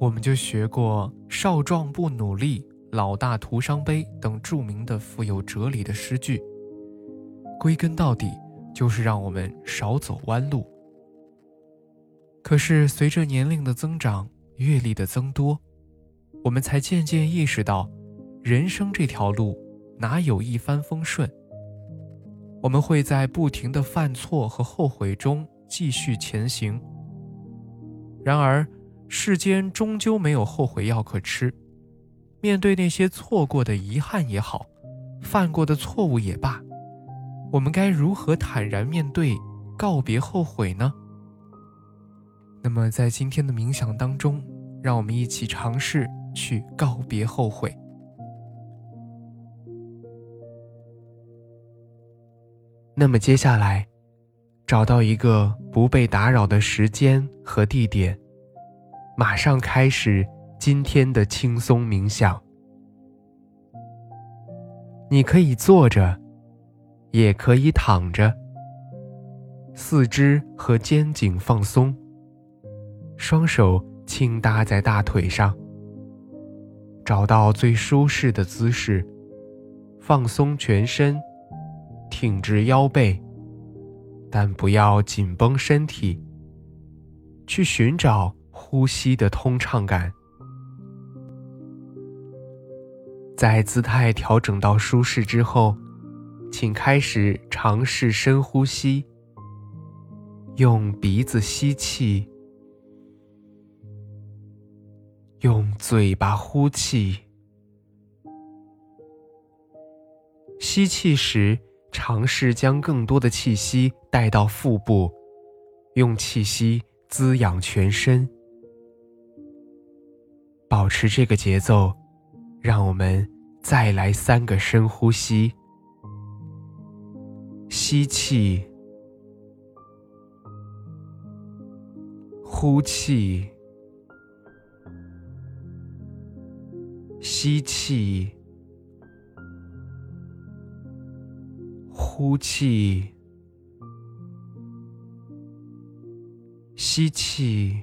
我们就学过“少壮不努力，老大徒伤悲”等著名的富有哲理的诗句。归根到底，就是让我们少走弯路。可是，随着年龄的增长，阅历的增多，我们才渐渐意识到，人生这条路哪有一帆风顺？我们会在不停的犯错和后悔中继续前行。然而，世间终究没有后悔药可吃，面对那些错过的遗憾也好，犯过的错误也罢，我们该如何坦然面对，告别后悔呢？那么，在今天的冥想当中，让我们一起尝试去告别后悔。那么，接下来，找到一个不被打扰的时间和地点。马上开始今天的轻松冥想。你可以坐着，也可以躺着。四肢和肩颈放松，双手轻搭在大腿上。找到最舒适的姿势，放松全身，挺直腰背，但不要紧绷身体。去寻找。呼吸的通畅感，在姿态调整到舒适之后，请开始尝试深呼吸。用鼻子吸气，用嘴巴呼气。吸气时，尝试将更多的气息带到腹部，用气息滋养全身。保持这个节奏，让我们再来三个深呼吸。吸气，呼气，吸气，呼气，吸气。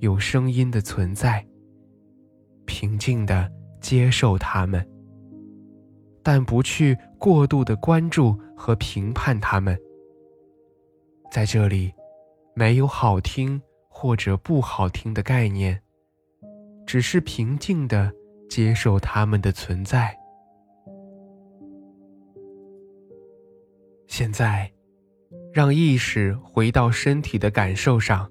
有声音的存在，平静的接受它们，但不去过度的关注和评判它们。在这里，没有好听或者不好听的概念，只是平静的接受它们的存在。现在，让意识回到身体的感受上。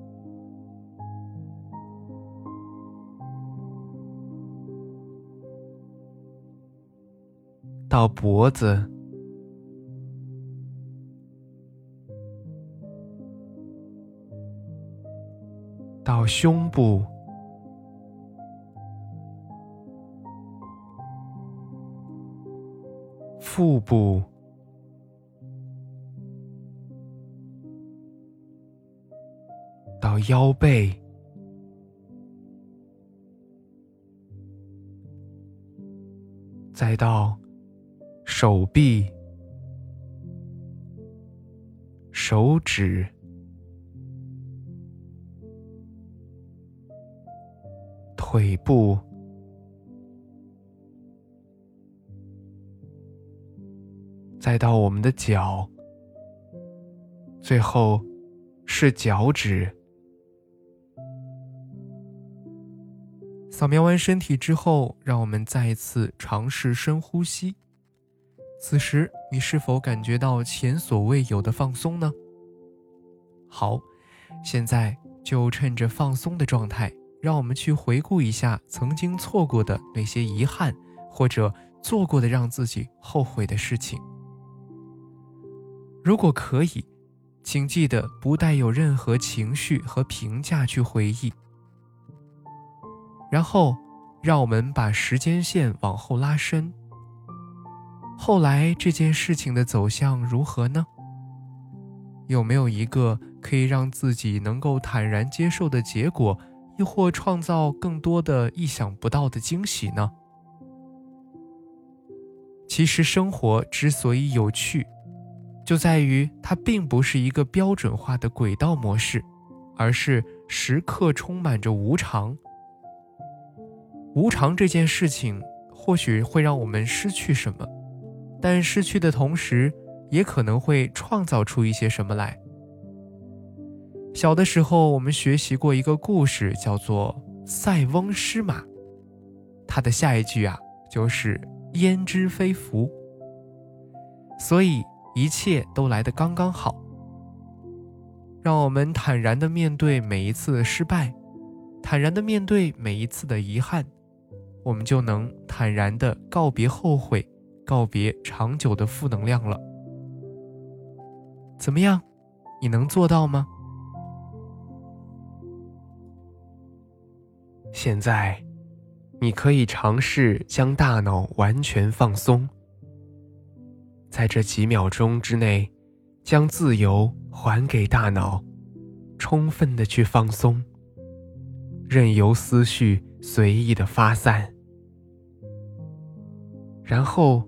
到脖子，到胸部，腹部，到腰背，再到手臂、手指、腿部，再到我们的脚，最后是脚趾。扫描完身体之后，让我们再一次尝试深呼吸。此时，你是否感觉到前所未有的放松呢？好，现在就趁着放松的状态，让我们去回顾一下曾经错过的那些遗憾，或者做过的让自己后悔的事情。如果可以，请记得不带有任何情绪和评价去回忆。然后，让我们把时间线往后拉伸。后来这件事情的走向如何呢？有没有一个可以让自己能够坦然接受的结果，亦或创造更多的意想不到的惊喜呢？其实，生活之所以有趣，就在于它并不是一个标准化的轨道模式，而是时刻充满着无常。无常这件事情，或许会让我们失去什么，但失去的同时，也可能会创造出一些什么来。小的时候，我们学习过一个故事，叫做《塞翁失马》，它的下一句啊，就是“焉知非福”。所以一切都来得刚刚好。让我们坦然地面对每一次的失败，坦然地面对每一次的遗憾。我们就能坦然地告别后悔，告别长久的负能量了。怎么样，你能做到吗？现在，你可以尝试将大脑完全放松，在这几秒钟之内，将自由还给大脑，充分的去放松，任由思绪。随意的发散，然后